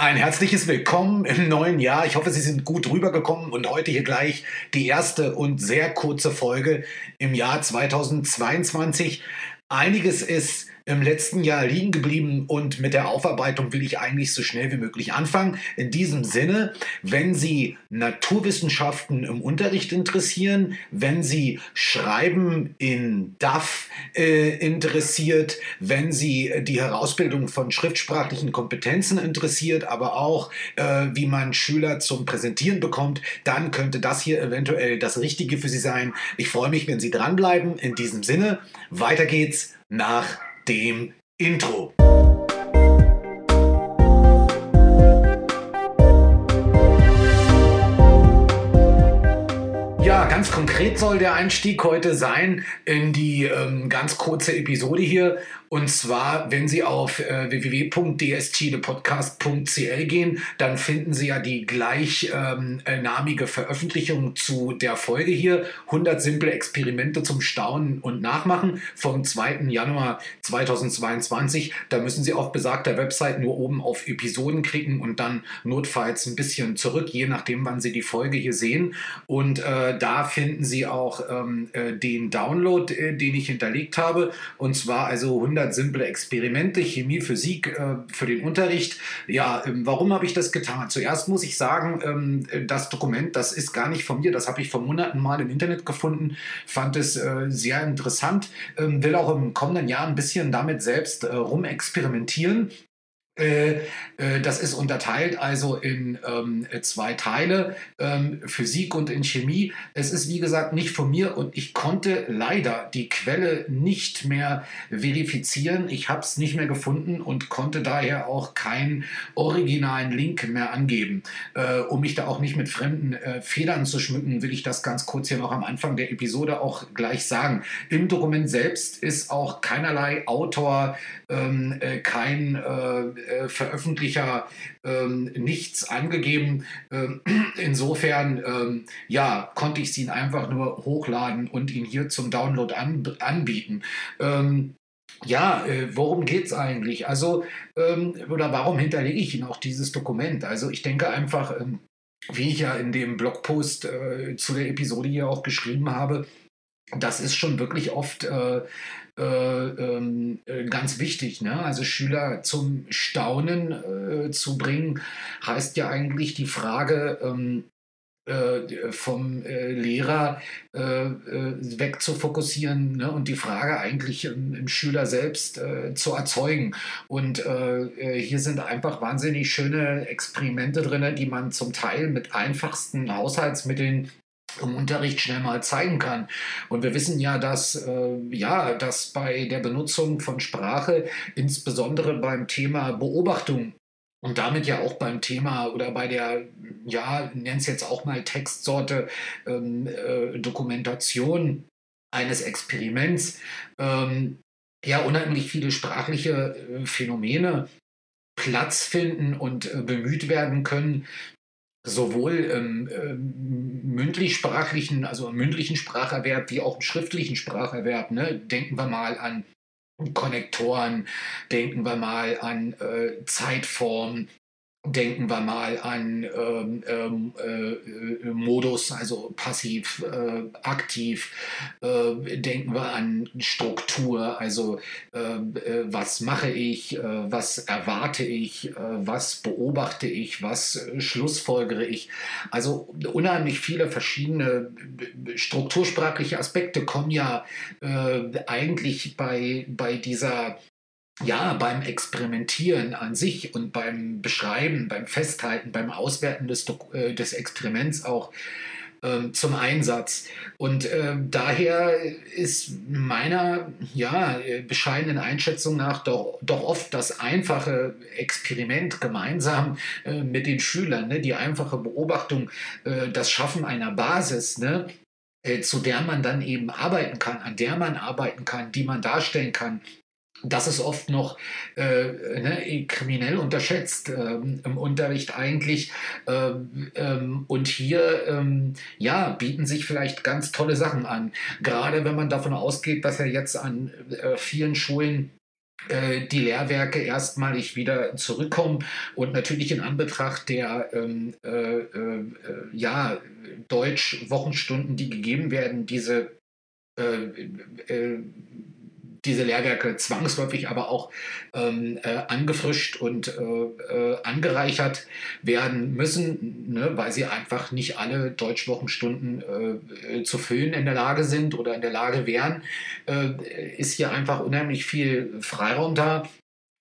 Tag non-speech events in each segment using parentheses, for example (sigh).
Ein herzliches Willkommen im neuen Jahr. Ich hoffe, Sie sind gut rübergekommen und heute hier gleich die erste und sehr kurze Folge im Jahr 2022. Einiges ist im letzten Jahr liegen geblieben und mit der Aufarbeitung will ich eigentlich so schnell wie möglich anfangen. In diesem Sinne, wenn Sie Naturwissenschaften im Unterricht interessieren, wenn Sie Schreiben in DAF äh, interessiert, wenn Sie die Herausbildung von schriftsprachlichen Kompetenzen interessiert, aber auch äh, wie man Schüler zum Präsentieren bekommt, dann könnte das hier eventuell das Richtige für Sie sein. Ich freue mich, wenn Sie dranbleiben. In diesem Sinne, weiter geht's nach dem Intro. Ja, ganz konkret soll der Einstieg heute sein in die ähm, ganz kurze Episode hier. Und zwar, wenn Sie auf äh, www.dstdepodcast.cl gehen, dann finden Sie ja die gleichnamige ähm, Veröffentlichung zu der Folge hier. 100 simple Experimente zum Staunen und Nachmachen vom 2. Januar 2022. Da müssen Sie auf besagter Website nur oben auf Episoden klicken und dann notfalls ein bisschen zurück, je nachdem, wann Sie die Folge hier sehen. Und äh, da finden Sie auch ähm, äh, den Download, äh, den ich hinterlegt habe. Und zwar also 100 100 simple Experimente, Chemie, Physik äh, für den Unterricht. Ja, ähm, warum habe ich das getan? Zuerst muss ich sagen, ähm, das Dokument, das ist gar nicht von mir, das habe ich vor Monaten mal im Internet gefunden, fand es äh, sehr interessant, ähm, will auch im kommenden Jahr ein bisschen damit selbst äh, rumexperimentieren das ist unterteilt also in ähm, zwei Teile, ähm, Physik und in Chemie. Es ist wie gesagt nicht von mir und ich konnte leider die Quelle nicht mehr verifizieren. Ich habe es nicht mehr gefunden und konnte daher auch keinen originalen Link mehr angeben. Äh, um mich da auch nicht mit fremden äh, Federn zu schmücken, will ich das ganz kurz hier noch am Anfang der Episode auch gleich sagen. Im Dokument selbst ist auch keinerlei Autor, ähm, äh, kein äh, Veröffentlicher ähm, nichts angegeben. Ähm, (clears throat) insofern, ähm, ja, konnte ich ihn einfach nur hochladen und ihn hier zum Download an, anbieten. Ähm, ja, äh, worum geht es eigentlich? Also, ähm, oder warum hinterlege ich Ihnen auch dieses Dokument? Also, ich denke einfach, ähm, wie ich ja in dem Blogpost äh, zu der Episode hier auch geschrieben habe, das ist schon wirklich oft äh, äh, ähm, äh, ganz wichtig. Ne? Also Schüler zum Staunen äh, zu bringen, heißt ja eigentlich die Frage, ähm, äh, vom äh, Lehrer äh, weg zu fokussieren ne? und die Frage eigentlich im, im Schüler selbst zu erzeugen. Und hier sind einfach wahnsinnig schöne Experimente drin, die man zum Teil mit einfachsten Haushaltsmitteln im Unterricht schnell mal zeigen kann. Und wir wissen ja, dass, äh, ja, dass bei der Benutzung von Sprache, insbesondere beim Thema Beobachtung und damit ja auch beim Thema oder bei der, ja, nennen es jetzt auch mal Textsorte, ähm, äh, Dokumentation eines Experiments, ähm, ja, unheimlich viele sprachliche äh, Phänomene Platz finden und äh, bemüht werden können, sowohl im ähm, mündlich-sprachlichen, also im mündlichen Spracherwerb wie auch im schriftlichen Spracherwerb. Ne? Denken wir mal an Konnektoren, denken wir mal an äh, Zeitform, Denken wir mal an ähm, ähm, äh, äh, Modus, also passiv, äh, aktiv. Äh, denken wir an Struktur, also ähm, äh, was mache ich, äh, was erwarte ich, was beobachte ich, was schlussfolgere ich. Also unheimlich viele verschiedene struktursprachliche Aspekte kommen ja eigentlich bei, bei dieser ja, beim Experimentieren an sich und beim Beschreiben, beim Festhalten, beim Auswerten des, äh, des Experiments auch ähm, zum Einsatz. Und äh, daher ist meiner ja, bescheidenen Einschätzung nach doch, doch oft das einfache Experiment gemeinsam äh, mit den Schülern, ne, die einfache Beobachtung, äh, das Schaffen einer Basis, ne, äh, zu der man dann eben arbeiten kann, an der man arbeiten kann, die man darstellen kann, das ist oft noch äh, ne, kriminell unterschätzt ähm, im Unterricht eigentlich. Ähm, ähm, und hier ähm, ja, bieten sich vielleicht ganz tolle Sachen an. Gerade wenn man davon ausgeht, dass ja jetzt an äh, vielen Schulen äh, die Lehrwerke erstmalig wieder zurückkommen und natürlich in Anbetracht der ähm, äh, äh, ja, Deutsch-Wochenstunden, die gegeben werden, diese äh, äh, diese Lehrwerke zwangsläufig aber auch ähm, äh, angefrischt und äh, äh, angereichert werden müssen, ne, weil sie einfach nicht alle Deutschwochenstunden äh, zu füllen in der Lage sind oder in der Lage wären, äh, ist hier einfach unheimlich viel Freiraum da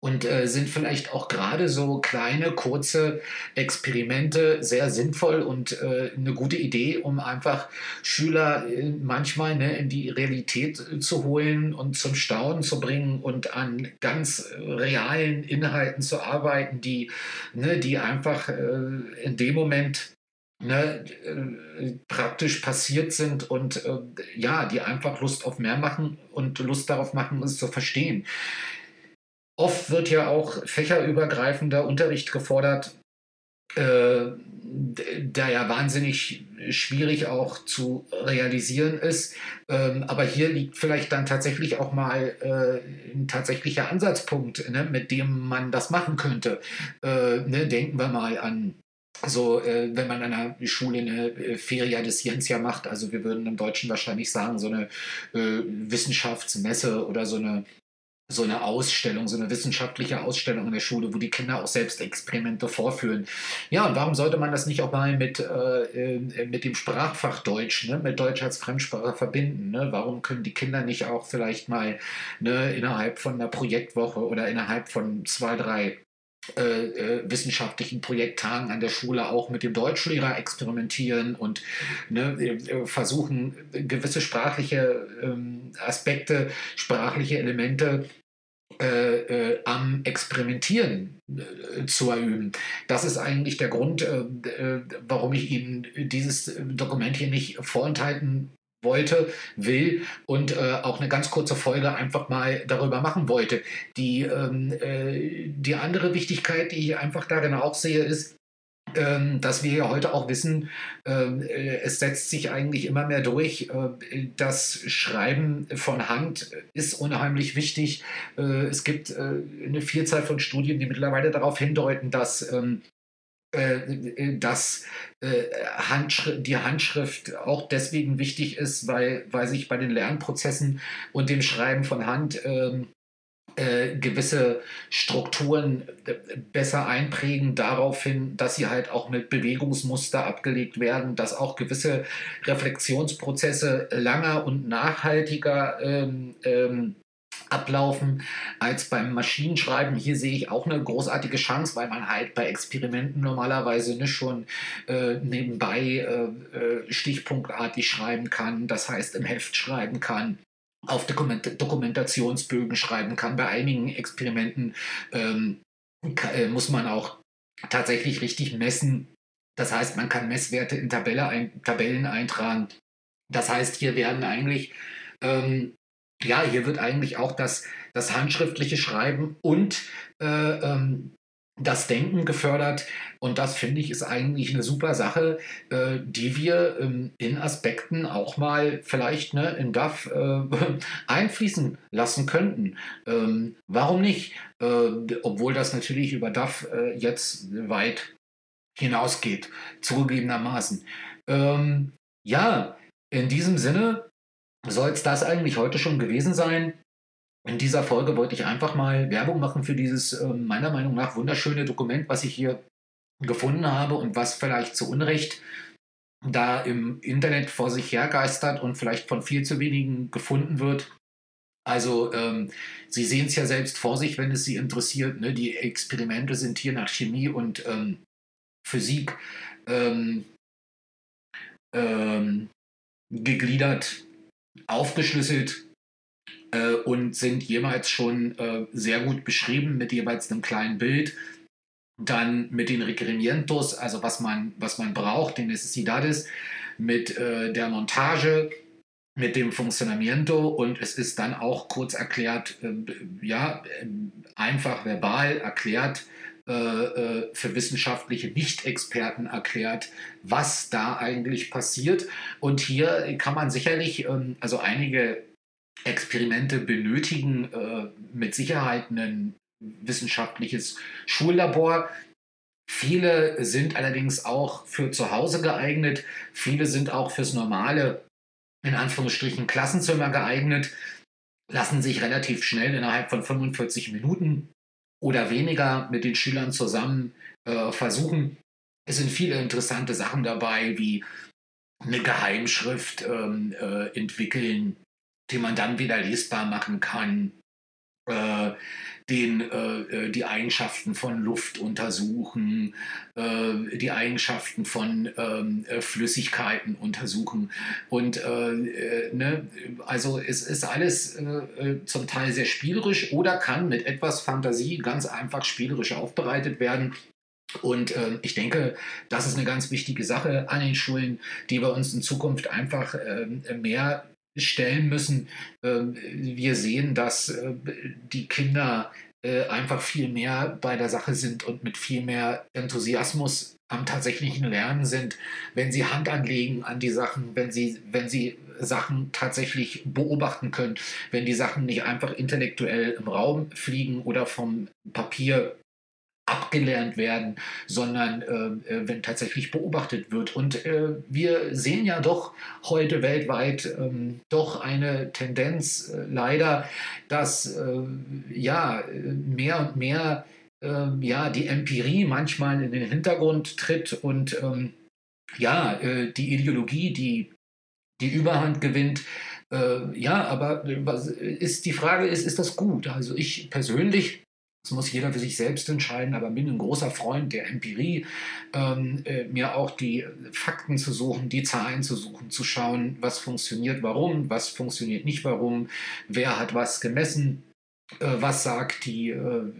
und äh, sind vielleicht auch gerade so kleine, kurze Experimente sehr sinnvoll und äh, eine gute Idee, um einfach Schüler äh, manchmal ne, in die Realität äh, zu holen und zum Staunen zu bringen und an ganz realen Inhalten zu arbeiten, die, ne, die einfach äh, in dem Moment Ne, äh, praktisch passiert sind und äh, ja, die einfach Lust auf mehr machen und Lust darauf machen, es zu verstehen. Oft wird ja auch fächerübergreifender Unterricht gefordert, äh, der ja wahnsinnig schwierig auch zu realisieren ist. Ähm, aber hier liegt vielleicht dann tatsächlich auch mal äh, ein tatsächlicher Ansatzpunkt, ne, mit dem man das machen könnte. Äh, ne, denken wir mal an so, äh, wenn man an einer Schule eine äh, Feria de Scientia macht, also wir würden im Deutschen wahrscheinlich sagen, so eine äh, Wissenschaftsmesse oder so eine so eine Ausstellung, so eine wissenschaftliche Ausstellung in der Schule, wo die Kinder auch selbst Experimente vorführen. Ja, und warum sollte man das nicht auch mal mit, äh, äh, mit dem Sprachfach Deutsch, ne, mit Deutsch als Fremdsprache verbinden? Ne? Warum können die Kinder nicht auch vielleicht mal ne, innerhalb von einer Projektwoche oder innerhalb von zwei, drei äh, äh, wissenschaftlichen Projekttagen an der Schule auch mit dem Deutschlehrer experimentieren und ne, äh, versuchen, gewisse sprachliche ähm, Aspekte, sprachliche Elemente äh, äh, am Experimentieren äh, zu erüben. Das ist eigentlich der Grund, äh, äh, warum ich Ihnen dieses Dokument hier nicht vorenthalten wollte, will und auch eine ganz kurze Folge einfach mal darüber machen wollte. Die, ähm, die andere Wichtigkeit, die ich einfach darin auch sehe, ist, dass wir ja heute auch wissen, ähm, äh, es setzt sich eigentlich immer mehr durch. Äh, das Schreiben von Hand ist unheimlich wichtig. Äh, es gibt eine Vielzahl von Studien, die mittlerweile darauf hindeuten, dass ähm, dass die Handschrift auch deswegen wichtig ist, weil, weil sich bei den Lernprozessen und dem Schreiben von Hand äh, gewisse Strukturen äh, besser einprägen, darauf hin, dass sie halt auch mit Bewegungsmuster abgelegt werden, dass auch gewisse Reflexionsprozesse langer und nachhaltiger ähm, ähm, ablaufen als beim Maschinenschreiben. Hier sehe ich auch eine großartige Chance, weil man halt bei Experimenten normalerweise nicht schon äh, nebenbei äh, äh stichpunktartig schreiben kann, das heißt im Heft schreiben kann auf Dokument Dokumentationsbögen schreiben kann. Bei einigen Experimenten ähm, äh, muss man auch tatsächlich richtig messen. Das heißt, man kann Messwerte in Tabelle ein, Tabellen eintragen. Das heißt, hier werden eigentlich, ähm, ja, hier wird eigentlich auch das, das handschriftliche Schreiben und äh, ähm, das Denken gefördert. Und das finde ich ist eigentlich eine super Sache, äh, die wir ähm, in Aspekten auch mal vielleicht ne, in DAF äh, (laughs) einfließen lassen könnten. Ähm, warum nicht? Äh, obwohl das natürlich über DAF äh, jetzt weit hinausgeht, zugegebenermaßen. Ähm, ja, in diesem Sinne soll es das eigentlich heute schon gewesen sein. In dieser Folge wollte ich einfach mal Werbung machen für dieses äh, meiner Meinung nach wunderschöne Dokument, was ich hier gefunden habe und was vielleicht zu Unrecht da im Internet vor sich hergeistert und vielleicht von viel zu wenigen gefunden wird. Also ähm, Sie sehen es ja selbst vor sich, wenn es Sie interessiert. Ne? Die Experimente sind hier nach Chemie und ähm, Physik ähm, ähm gegliedert, aufgeschlüsselt äh, und sind jeweils schon äh, sehr gut beschrieben mit jeweils einem kleinen Bild. Dann mit den Requerimientos, also was man, was man braucht, den Necesidades, mit äh, der Montage, mit dem Funcionamiento und es ist dann auch kurz erklärt, äh, ja, einfach verbal erklärt, äh, äh, für wissenschaftliche Nicht-Experten erklärt, was da eigentlich passiert. Und hier kann man sicherlich, ähm, also einige Experimente benötigen äh, mit Sicherheit ein wissenschaftliches Schullabor. Viele sind allerdings auch für zu Hause geeignet. Viele sind auch fürs normale, in Anführungsstrichen, Klassenzimmer geeignet, lassen sich relativ schnell innerhalb von 45 Minuten oder weniger mit den Schülern zusammen äh, versuchen. Es sind viele interessante Sachen dabei, wie eine Geheimschrift ähm, äh, entwickeln, die man dann wieder lesbar machen kann. Äh, den, äh, äh, die Eigenschaften von Luft untersuchen, äh, die Eigenschaften von ähm, äh, Flüssigkeiten untersuchen. Und äh, ne, also es ist alles zum Teil sehr spielerisch oder kann mit etwas Fantasie ganz einfach spielerisch aufbereitet werden. Und äh, ich denke, das ist eine ganz wichtige Sache an den Schulen, die wir uns in Zukunft einfach äh, mehr stellen müssen. Ähm, wir sehen, dass äh, die Kinder äh, einfach viel mehr bei der Sache sind und mit viel mehr Enthusiasmus am tatsächlichen Lernen sind, wenn sie Hand anlegen an die Sachen, wenn sie, wenn sie Sachen tatsächlich beobachten können, wenn die Sachen nicht einfach intellektuell im Raum fliegen oder vom Papier abgelernt werden, sondern äh, äh, wenn tatsächlich beobachtet wird. Und äh, wir sehen ja doch heute weltweit ähm, doch eine Tendenz äh, leider, dass äh, ja mehr und mehr ähm, ja die Empirie manchmal in den Hintergrund tritt und ähm, ja äh, die Ideologie, die die Überhand gewinnt. ja, aber ist die Frage ist, ist das gut? Also ich persönlich das muss jeder für sich selbst entscheiden, aber bin ein großer Freund der Empirie, ähm, äh, mir auch die Fakten zu suchen, die Zahlen zu suchen, zu schauen, was funktioniert, warum, was funktioniert nicht, warum, wer hat was gemessen, äh, was sagt die äh,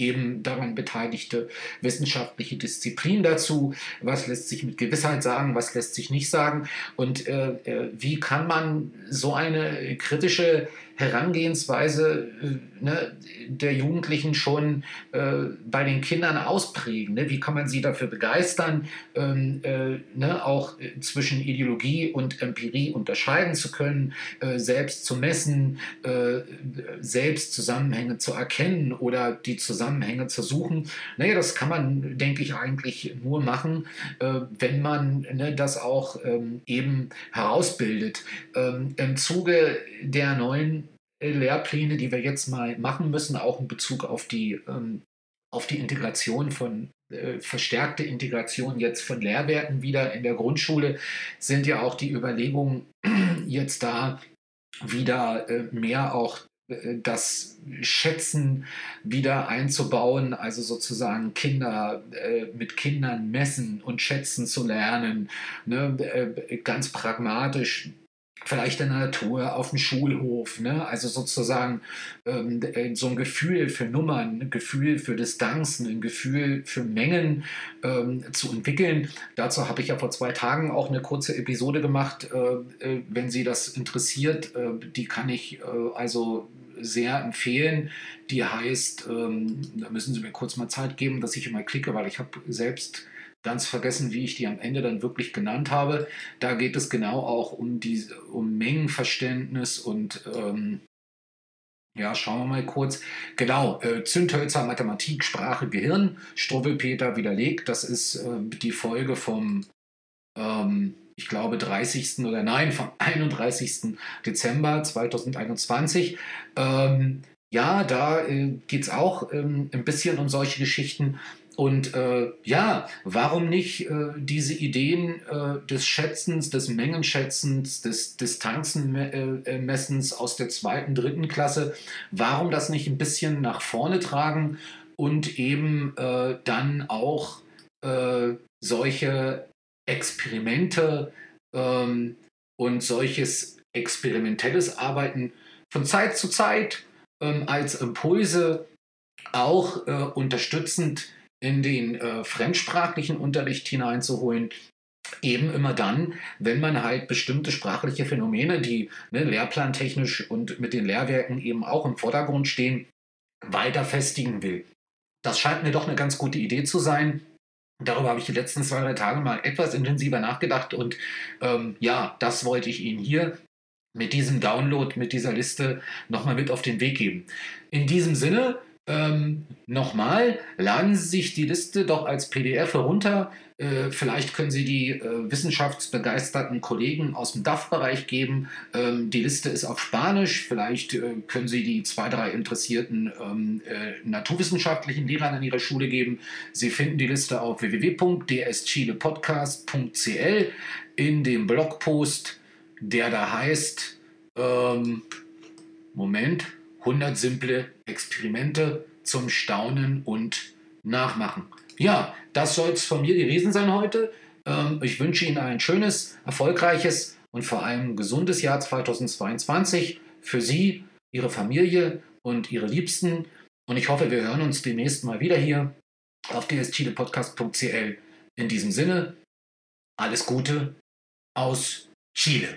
eben daran beteiligte wissenschaftliche Disziplin dazu, was lässt sich mit Gewissheit sagen, was lässt sich nicht sagen und äh, äh wie kann man so eine kritische Herangehensweise äh, ne, der Jugendlichen schon äh, bei den Kindern ausprägen. Ne? Wie kann man sie dafür begeistern, ähm, äh, ne, auch äh, zwischen Ideologie und Empirie unterscheiden zu können, selbst zu messen, selbst Zusammenhänge zu erkennen oder die Zusammenhänge zu suchen. Naja, das kann man, denke ich, eigentlich nur machen, wenn man ne, das auch ähm, eben herausbildet. Ähm, Im Zuge der neuen Lehrpläne, die wir jetzt mal machen müssen, auch in Bezug auf die, ähm, auf die Integration von äh, verstärkte Integration jetzt von Lehrwerken wieder in der Grundschule, sind ja auch die Überlegungen (clears throat) jetzt da wieder äh, mehr auch äh, das Schätzen wieder einzubauen, also sozusagen Kinder äh, mit Kindern messen und schätzen zu lernen, ne, äh, ganz pragmatisch vielleicht in der Natur, auf dem Schulhof, ne? also sozusagen ähm, äh, so ein Gefühl für Nummern, ein Gefühl für Distanzen, ein Gefühl für Mengen ähm, zu entwickeln. Dazu habe ich ja vor zwei Tagen auch eine kurze Episode gemacht. Äh, äh, wenn Sie das interessiert, äh, die kann ich äh, also sehr empfehlen. Die heißt, ähm, da müssen Sie mir kurz mal Zeit geben, dass ich immer klicke, weil ich habe selbst ganz vergessen, wie ich die am Ende dann wirklich genannt habe. Da geht es genau auch um, die, um Mengenverständnis und ähm, ja, schauen wir mal kurz. Genau, äh, Zündhölzer, Mathematik, Sprache, Gehirn, Struwwelpeter widerlegt. Das ist äh, die Folge vom, ähm, ich glaube, 30. oder nein, vom 31. Dezember 2021. Ähm, ja, da äh, geht es auch ähm, ein bisschen um solche Geschichten. Und äh, ja, warum nicht äh, diese Ideen äh, des Schätzens, des Mengenschätzens, des Distanzenmessens aus der zweiten, dritten Klasse, warum das nicht ein bisschen nach vorne tragen und eben äh, dann auch äh, solche Experimente ähm, und solches experimentelles Arbeiten von Zeit zu Zeit ähm, als Impulse auch äh, unterstützend in den äh, fremdsprachlichen Unterricht hineinzuholen. Eben immer dann, wenn man halt bestimmte sprachliche Phänomene, die ne, lehrplantechnisch und mit den Lehrwerken eben auch im Vordergrund stehen, weiter festigen will. Das scheint mir doch eine ganz gute Idee zu sein. Darüber habe ich die letzten zwei, drei Tage mal etwas intensiver nachgedacht und ähm, ja, das wollte ich Ihnen hier mit diesem Download, mit dieser Liste nochmal mit auf den Weg geben. In diesem Sinne, ähm, nochmal, laden Sie sich die Liste doch als PDF herunter. Äh, vielleicht können Sie die äh, wissenschaftsbegeisterten Kollegen aus dem DAF-Bereich geben. Ähm, die Liste ist auf Spanisch. Vielleicht äh, können Sie die zwei, drei interessierten ähm, äh, naturwissenschaftlichen Lehrern an Ihrer Schule geben. Sie finden die Liste auf www.dschilepodcast.cl in dem Blogpost, der da heißt, ähm, Moment, 100 simple Experimente zum Staunen und Nachmachen. Ja, das soll es von mir gewesen sein heute. Ähm, ich wünsche Ihnen ein schönes, erfolgreiches und vor allem gesundes Jahr 2022 für Sie, Ihre Familie und Ihre Liebsten. Und ich hoffe, wir hören uns demnächst mal wieder hier auf dschilepodcast.cl. In diesem Sinne, alles Gute aus Chile.